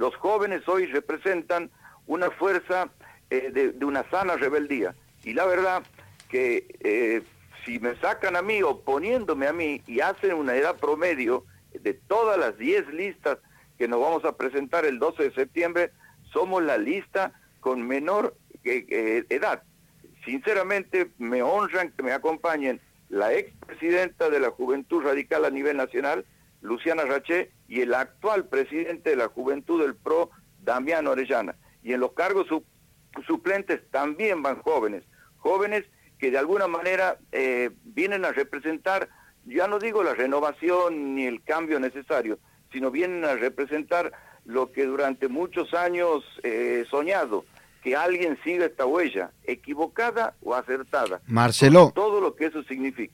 Los jóvenes hoy representan una fuerza eh, de, una sana rebeldía. Y la verdad que eh, si me sacan a mí oponiéndome a mí y hacen una edad promedio de todas las 10 listas que nos vamos a presentar el 12 de septiembre, somos la lista con menor eh, edad. Sinceramente me honran que me acompañen la expresidenta de la Juventud Radical a nivel nacional, Luciana Raché, y el actual presidente de la Juventud del PRO, Damián Orellana. Y en los cargos suplentes también van jóvenes, jóvenes que de alguna manera eh, vienen a representar, ya no digo la renovación ni el cambio necesario, sino vienen a representar lo que durante muchos años he soñado, que alguien siga esta huella, equivocada o acertada. Marcelo. Todo lo que eso significa.